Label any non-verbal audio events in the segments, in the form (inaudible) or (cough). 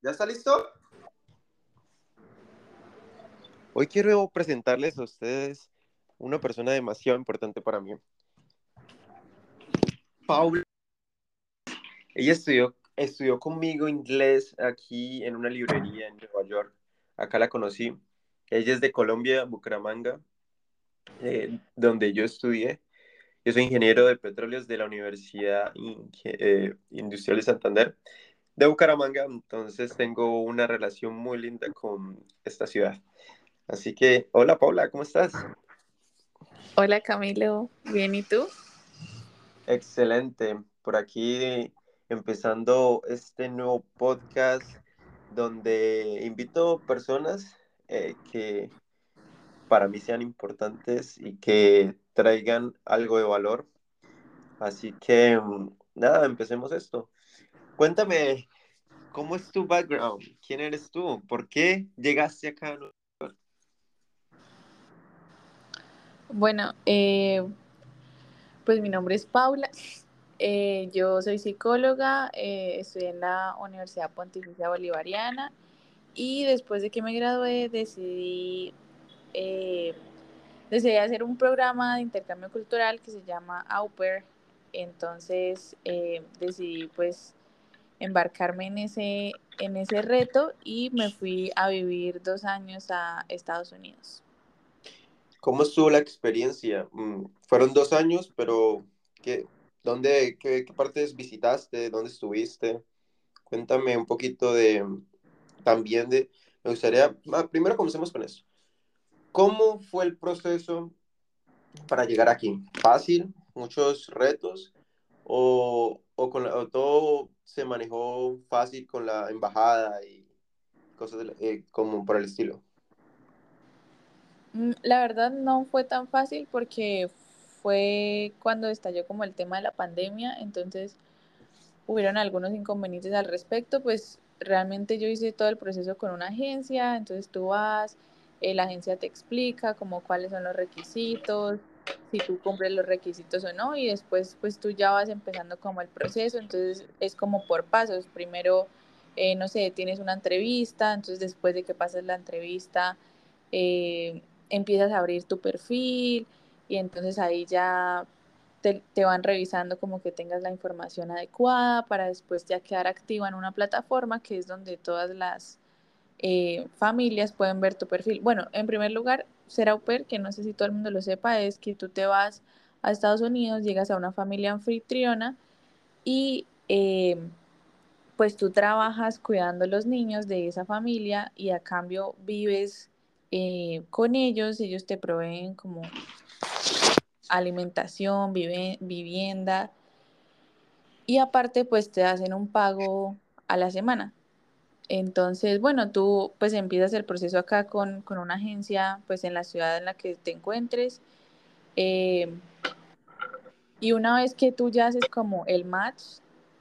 ¿Ya está listo? Hoy quiero presentarles a ustedes una persona demasiado importante para mí. Paula. Ella estudió, estudió conmigo inglés aquí en una librería en Nueva York. Acá la conocí. Ella es de Colombia, Bucaramanga, eh, donde yo estudié. Yo soy ingeniero de petróleos de la Universidad eh, Industrial de Santander de Bucaramanga, entonces tengo una relación muy linda con esta ciudad. Así que, hola Paula, ¿cómo estás? Hola Camilo, bien, ¿y tú? Excelente, por aquí empezando este nuevo podcast donde invito personas eh, que para mí sean importantes y que traigan algo de valor. Así que, nada, empecemos esto. Cuéntame, ¿cómo es tu background? ¿Quién eres tú? ¿Por qué llegaste acá Bueno, eh, pues mi nombre es Paula. Eh, yo soy psicóloga, eh, estudié en la Universidad Pontificia Bolivariana y después de que me gradué decidí, decidí hacer un programa de intercambio cultural que se llama AUPER. Entonces decidí pues embarcarme en ese, en ese reto y me fui a vivir dos años a Estados Unidos. ¿Cómo estuvo la experiencia? Mm, fueron dos años, pero ¿qué, dónde, qué, partes visitaste? ¿Dónde estuviste? Cuéntame un poquito de, también de, me gustaría, ah, primero comencemos con eso. ¿Cómo fue el proceso para llegar aquí? ¿Fácil? ¿Muchos retos? ¿O, o, con todo se manejó fácil con la embajada y cosas eh, como por el estilo? Mm, la verdad no fue tan fácil porque fue cuando estalló como el tema de la pandemia, entonces hubieron algunos inconvenientes al respecto, pues realmente yo hice todo el proceso con una agencia, entonces tú vas, eh, la agencia te explica como cuáles son los requisitos, si tú cumples los requisitos o no, y después pues tú ya vas empezando como el proceso, entonces es como por pasos, primero, eh, no sé, tienes una entrevista, entonces después de que pases la entrevista, eh, empiezas a abrir tu perfil y entonces ahí ya te, van revisando como que tengas la información adecuada para después ya quedar activa en una plataforma que es donde todas las eh, familias pueden ver tu perfil. Bueno, en primer lugar, ser au pair, que no sé si todo el mundo lo sepa, es que tú te vas a Estados Unidos, llegas a una familia anfitriona y eh, pues tú trabajas cuidando a los niños de esa familia y a cambio vives eh, con ellos, ellos te proveen como alimentación, vivienda y aparte pues te hacen un pago a la semana. Entonces, bueno, tú pues empiezas el proceso acá con, una agencia pues en la ciudad en la que te encuentres. Eh, y una vez que tú ya haces como el match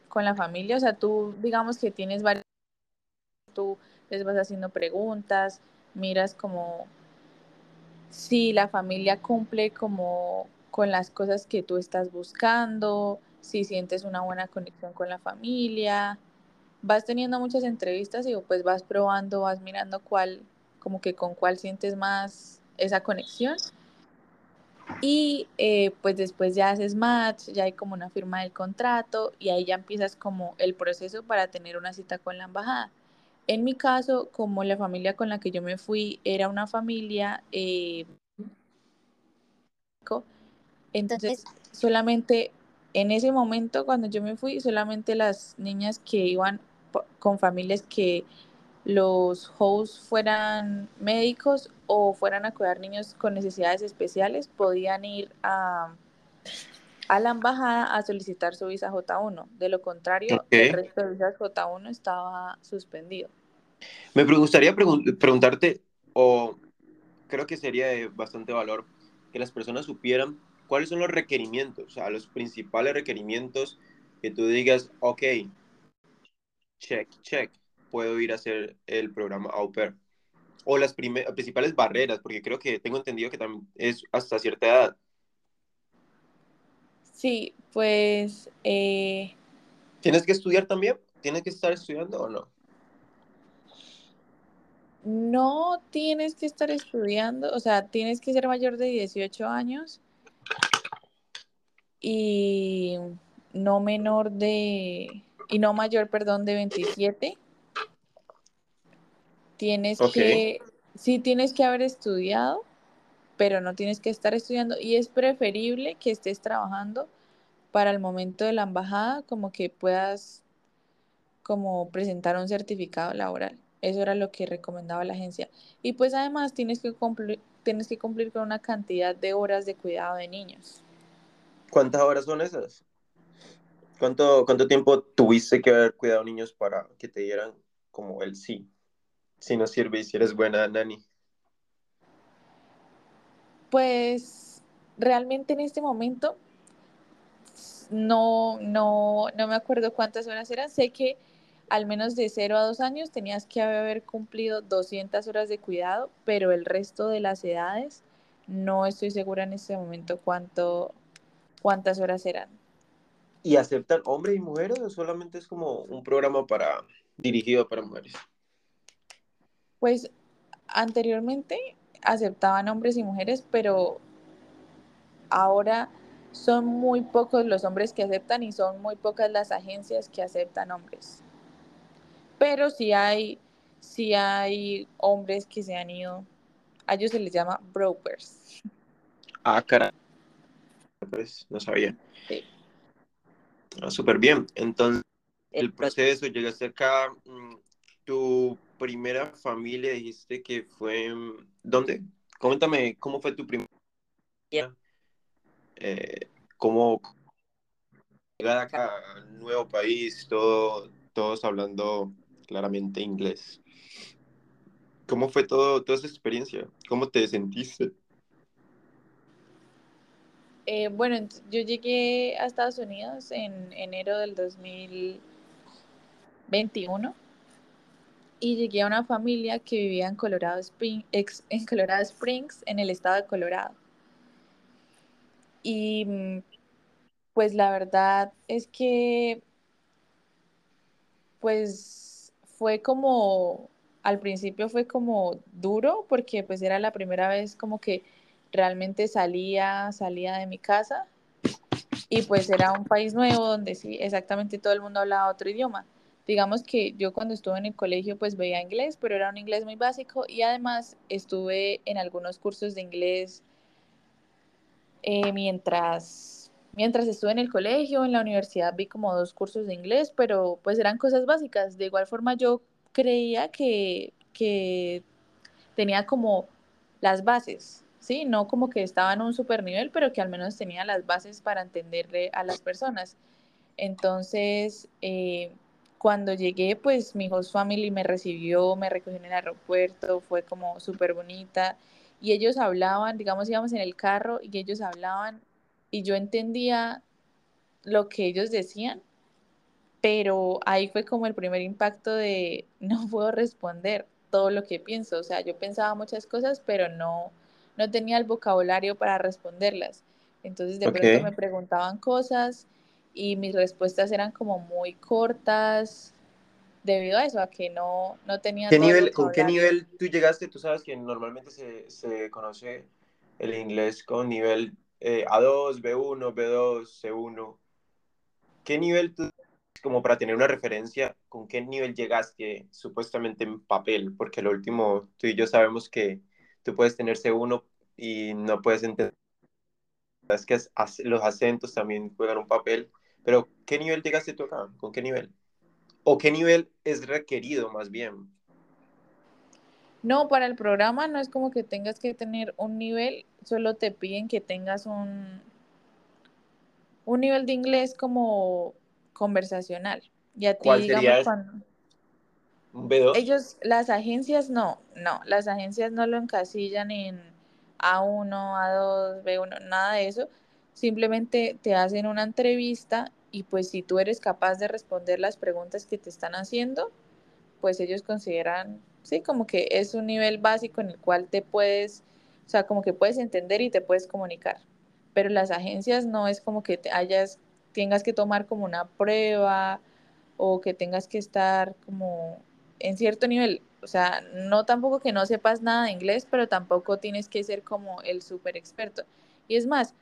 con la familia, o sea, tú digamos que tienes varios, tú les vas haciendo preguntas, miras como si la familia cumple como con las cosas que tú estás buscando, si sientes una buena conexión con la familia, vas teniendo muchas entrevistas y pues vas probando, vas mirando cuál, como que con cuál sientes más esa conexión. Y eh, pues después ya haces match, ya hay como una firma del contrato y ahí ya empiezas como el proceso para tener una cita con la embajada. En mi caso, como la familia con la que yo me fui era una familia, eh, entonces solamente en ese momento cuando yo me fui, solamente las niñas que iban con familias que los hosts fueran médicos o fueran a cuidar niños con necesidades especiales, podían ir a, a la embajada a solicitar su visa J1. De lo contrario, el resto de visas J1 estaba suspendido. Me gustaría preguntarte, o creo que sería de bastante valor, que las personas supieran cuáles son los requerimientos, o sea, los principales requerimientos que tú digas, ok, check, check, puedo ir a hacer el programa Au Pair. O las principales barreras, porque creo que tengo entendido que también es hasta cierta edad. Sí, pues... Eh, ¿Tienes que estudiar también? ¿Tienes que estar estudiando o no? no tienes que estar estudiando, o sea, tienes que ser mayor de 18 años y no menor de, y no mayor, perdón, de 27. Tienes que, sí tienes que haber estudiado, pero no tienes que estar estudiando y es preferible que estés trabajando para el momento de la embajada, como que puedas como presentar un certificado laboral. Eso era lo que recomendaba la agencia. Y pues además tienes que cumplir, tienes que cumplir con una cantidad de horas de cuidado de niños. ¿Cuántas horas son esas? ¿Cuánto, ¿Cuánto tiempo tuviste que haber cuidado niños para que te dieran como el sí? Si no sirve y si eres buena, Nani. Pues realmente en este momento no, no, no me acuerdo cuántas horas eran. Sé que al menos de 0 a 2 años tenías que haber cumplido 200 horas de cuidado, pero el resto de las edades no estoy segura en este momento cuánto, cuántas horas eran. ¿Y aceptan hombres y mujeres o solamente es como un programa para dirigido para mujeres? Pues anteriormente aceptaban hombres y mujeres, pero ahora son muy pocos los hombres que aceptan y son muy pocas las agencias que aceptan hombres. Pero sí hay, sí hay hombres que se han ido, a ellos se les llama brokers. Ah, caray. Pues no sabía. Sí. Ah, Súper bien. Entonces, el proceso, llegaste acá. mm, Tu primera familia dijiste que fue. mm, ¿Dónde? Coméntame cómo fue tu primera. Eh, cómo llegar acá al nuevo país, todo, todos hablando claramente inglés. ¿Cómo fue todo, toda esa experiencia? ¿Cómo te sentiste? Eh, bueno, yo llegué a Estados Unidos en enero del 2021 y llegué a una familia que vivía en Colorado, en Colorado Springs, en el estado de Colorado. Y pues la verdad es que pues fue como, al principio fue como duro porque pues era la primera vez como que realmente salía, salía de mi casa y pues era un país nuevo donde sí, exactamente todo el mundo hablaba otro idioma. Digamos que yo cuando estuve en el colegio pues veía inglés, pero era un inglés muy básico y además estuve en algunos cursos de inglés eh, mientras, mientras estuve en el colegio, en la universidad vi como dos cursos de inglés, pero pues eran cosas básicas. De igual forma yo creía que, que tenía como las bases, ¿sí? No como que estaba en un super nivel, pero que al menos tenía las bases para entenderle a las personas. Entonces, eh, cuando llegué, pues mi host family me recibió, me recogió en el aeropuerto, fue como súper bonita. Y ellos hablaban, digamos, íbamos en el carro y ellos hablaban y yo entendía lo que ellos decían, pero ahí fue como el primer impacto de (laughs) no puedo responder todo lo que pienso. O sea, yo pensaba muchas cosas, pero no, no tenía el vocabulario para responderlas. Entonces de Ok. pronto me preguntaban cosas y mis respuestas eran como muy cortas debido a eso, a que no, no tenía ¿Qué nivel, ¿Con qué nivel tú llegaste? Tú sabes que normalmente se, se conoce el inglés con nivel eh, A2, B1, B2, C1. ¿Qué nivel tú, como para tener una referencia, con qué nivel llegaste supuestamente en papel? Porque lo último, tú y yo sabemos que tú puedes tener C1 y no puedes entender. Es que los acentos también juegan un papel. Pero, ¿qué nivel llegaste tú acá? ¿Con qué nivel? ¿O qué nivel es requerido más bien? No, para el programa no es como que tengas que tener un nivel, solo te piden que tengas un, un nivel de inglés como conversacional. Y a ti, ¿Cuál digamos, sería cuando ¿Un B2? ellos, las agencias no, no, las agencias no lo encasillan en A1, A2, B1, nada de eso. Simplemente te hacen una entrevista y pues si tú eres capaz de responder las preguntas que te están haciendo, pues ellos consideran, sí, como que es un nivel básico en el cual te puedes, o sea, como que puedes entender y te puedes comunicar. Pero las agencias no es como que te hayas, tengas que tomar como una prueba o que tengas que estar como en cierto nivel. o sea, no tampoco que no sepas nada de inglés, pero tampoco tienes que ser como el súper experto. Y es más,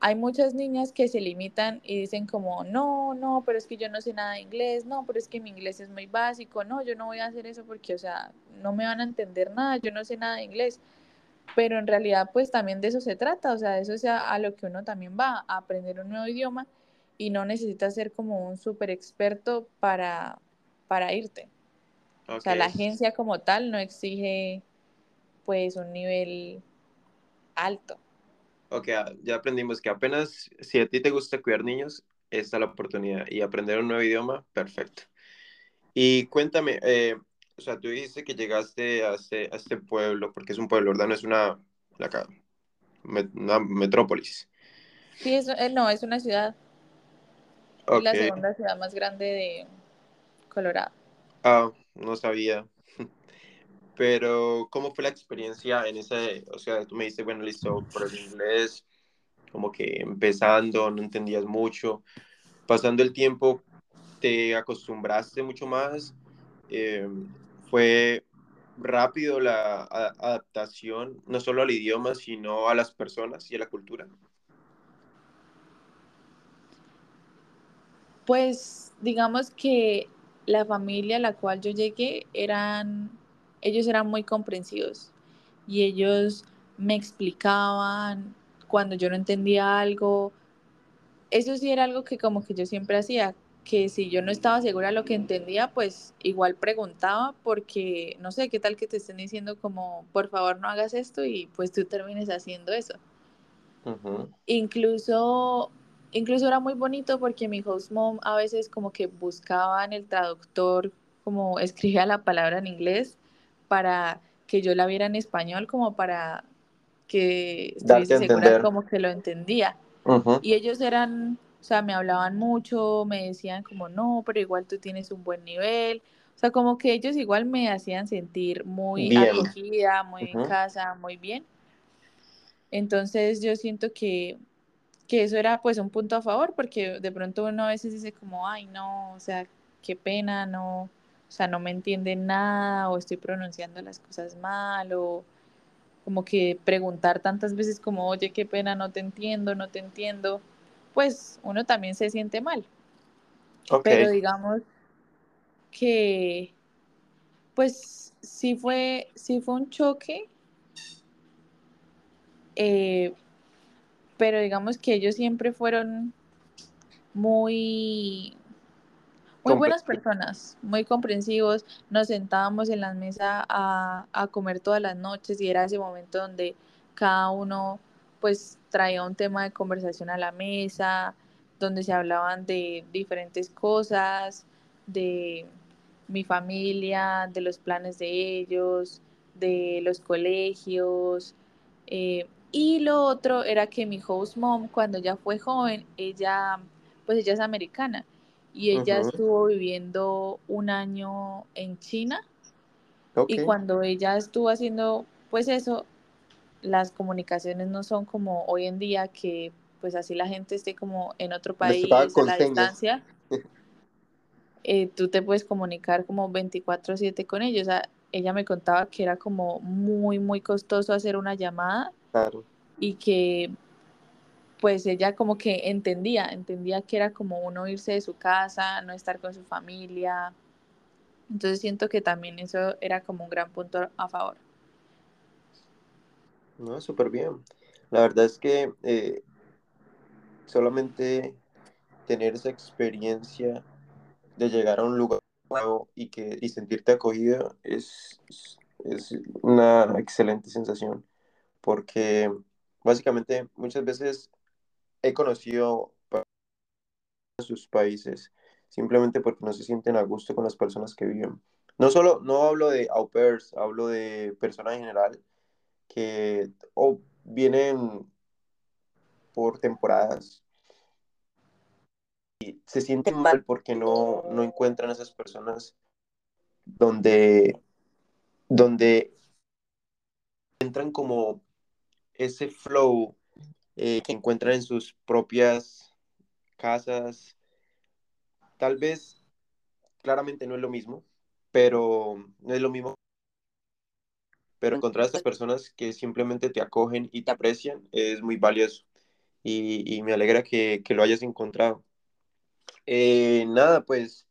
hay muchas niñas que se limitan y dicen como, no, no, pero es que yo no sé nada de inglés, no, pero es que mi inglés es muy básico, no, yo no voy a hacer eso porque, o sea, no me van a entender nada, yo no sé nada de inglés. Pero en realidad, pues también de eso se trata, o sea, de eso es a, lo que uno también va, a aprender un nuevo idioma y no necesitas ser como un súper experto para, para irte. O sea, la agencia como tal no exige pues un nivel alto. Ok, ah, ya aprendimos que apenas si a ti te gusta cuidar niños, esta es la oportunidad. Y aprender un nuevo idioma, perfecto. Y cuéntame, eh, o sea, tú dijiste que llegaste a este, a este pueblo, porque es un pueblo, ¿verdad? No es una, una metrópolis. Sí, es, eh, no, es una ciudad. Es la segunda ciudad más grande de Colorado. Ah, no sabía. (laughs) Pero, ¿cómo fue la experiencia en ese, o sea, tú me dices, bueno, listo, por el inglés, como que empezando, no entendías mucho, pasando el tiempo, te acostumbraste mucho más, eh, fue rápido la adaptación, no solo al idioma, sino a las personas y a la cultura. Pues digamos que la familia a la cual yo llegué eran, ellos eran muy comprensivos y ellos me explicaban cuando yo no entendía algo. Eso sí era algo que como que yo siempre hacía, que si yo no estaba segura de lo que entendía, pues igual preguntaba porque no sé qué tal que te estén diciendo como, por favor no hagas esto y pues tú termines haciendo eso. Incluso incluso era muy bonito porque mi host mom a veces como que buscaba en el traductor como escribía la palabra en inglés para que yo la viera en español como para que estuviese segura como que lo entendía. Y ellos eran, o sea, me hablaban mucho, me decían como, no, pero igual tú tienes un buen nivel. O sea, como que ellos igual me hacían sentir muy acogida, muy en casa, muy bien. Entonces yo siento que que eso era pues un punto a favor, porque de pronto uno a veces dice como, ay, no, o sea, qué pena, no, o sea, no me entiende nada, o estoy pronunciando las cosas mal, o como que preguntar tantas veces como, oye, qué pena, no te entiendo, no te entiendo, pues uno también se siente mal. Pero digamos que, pues sí fue, sí fue un choque, eh, pero digamos que ellos siempre fueron muy, muy buenas personas, muy comprensivos. Nos sentábamos en la mesa a, a, comer todas las noches y era ese momento donde cada uno pues traía un tema de conversación a la mesa, donde se hablaban de diferentes cosas, de mi familia, de los planes de ellos, de los colegios. Eh, y lo otro era que mi host mom, cuando ella fue joven, ella, pues ella es americana y ella estuvo viviendo un año en China. Y cuando ella estuvo haciendo, pues eso, las comunicaciones no son como hoy en día que pues así la gente esté como en otro país a la distancia. (laughs) Eh, tú te puedes comunicar como 24/7 con ellos. O sea, ella me contaba que era como muy, muy costoso hacer una llamada y que pues ella como que entendía, entendía que era como uno irse de su casa, no estar con su familia. Entonces siento que también eso era como un gran punto a favor. No, súper bien. La verdad es que eh, solamente tener esa experiencia de llegar a un lugar nuevo y, que, y sentirte acogida es, es una excelente sensación porque básicamente muchas veces he conocido en sus países simplemente porque no se sienten a gusto con las personas que viven. No solo, no hablo de au pairs, hablo de personas en general que o vienen por temporadas y se sienten mal porque no, no encuentran a esas personas donde, donde entran como ese flow eh, que encuentran en sus propias casas. Tal vez, claramente no es lo mismo, pero no es lo mismo pero encontrar a estas personas que simplemente te acogen y te aprecian es muy valioso y, y me alegra que, que, lo hayas encontrado. Eh, nada, pues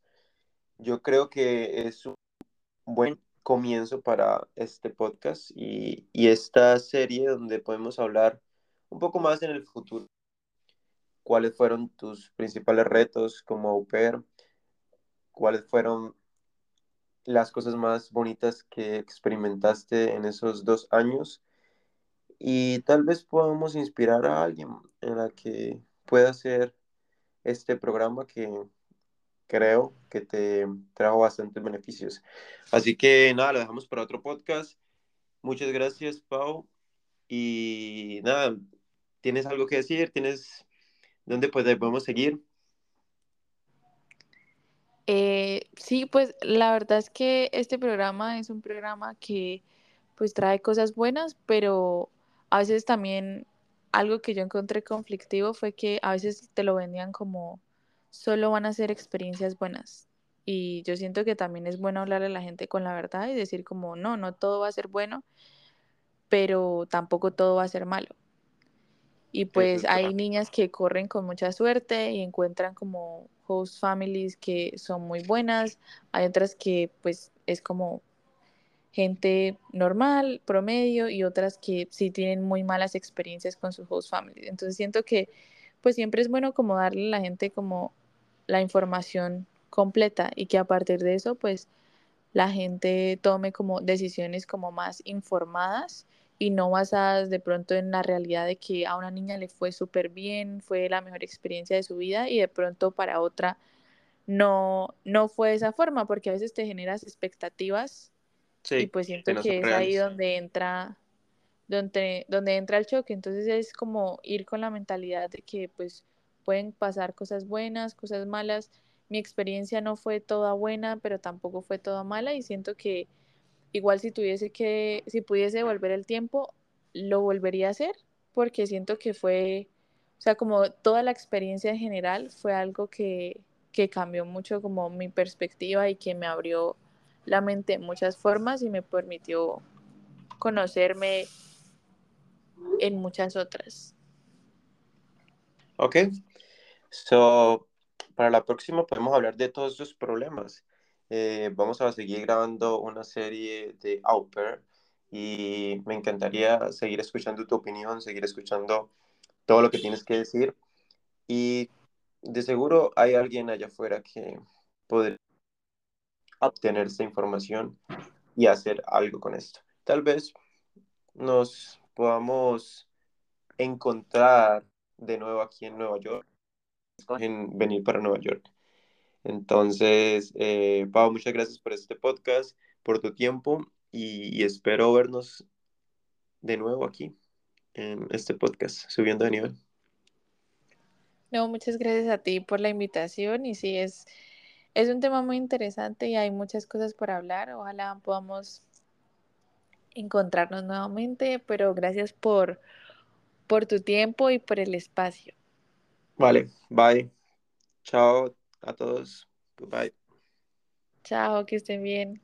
yo creo que es un buen comienzo para este podcast y, esta serie donde podemos hablar un poco más en el futuro. ¿Cuáles fueron tus principales retos como au pair? ¿Cuáles fueron las cosas más bonitas que experimentaste en esos dos años? Y tal vez podamos inspirar a alguien en la que pueda hacer este programa que creo que te trajo bastantes beneficios. Así que nada, lo dejamos para otro podcast. Muchas gracias, Pau. Y nada, ¿tienes algo que decir? ¿Tienes dónde pues, podemos seguir? Eh, sí, pues la verdad es que este programa es un programa que pues trae cosas buenas, pero a veces también algo que yo encontré conflictivo fue que a veces te lo vendían como solo van a ser experiencias buenas. Y yo siento que también es bueno hablarle a la gente con la verdad y decir como, no, no todo va a ser bueno, pero tampoco todo va a ser malo. Y pues hay niñas que corren con mucha suerte y encuentran como host families que son muy buenas. Hay otras que pues es como gente normal, promedio, y otras que sí tienen muy malas experiencias con sus host families. Entonces siento que pues siempre es bueno como darle a la gente como la información completa y que a partir de eso pues la gente tome como decisiones como más informadas y no basadas de pronto en la realidad de que a una niña le fue súper bien, fue la mejor experiencia de su vida y de pronto para otra no, no fue de esa forma porque a veces te generas expectativas y pues siento que es ahí donde entra donde, donde entra el choque. Entonces es como ir con la mentalidad de que pues pueden pasar cosas buenas, cosas malas. Mi experiencia no fue toda buena, pero tampoco fue toda mala y siento que igual si tuviese que, si pudiese volver el tiempo, lo volvería a hacer porque siento que fue, o sea, como toda la experiencia en general fue algo que, que cambió mucho como mi perspectiva y que me abrió la mente en muchas formas y me permitió conocerme en muchas otras. Ok, So, para la próxima podemos hablar de todos esos problemas. Eh, vamos a seguir grabando una serie de Au y me encantaría seguir escuchando tu opinión, seguir escuchando todo lo que tienes que decir. Y de seguro hay alguien allá afuera que podría obtener esta información y hacer algo con esto. Tal vez nos podamos encontrar de nuevo aquí en Nueva York en venir para Nueva York. Entonces, eh, Pau, muchas gracias por este podcast, por tu tiempo y, espero vernos de nuevo aquí en este podcast, subiendo de nivel. No, muchas gracias a ti por la invitación y sí, es, es un tema muy interesante y hay muchas cosas por hablar. Ojalá podamos encontrarnos nuevamente, pero gracias por, por tu tiempo y por el espacio. Vale, bye. Chao a todos. Goodbye. Chao, que estén bien.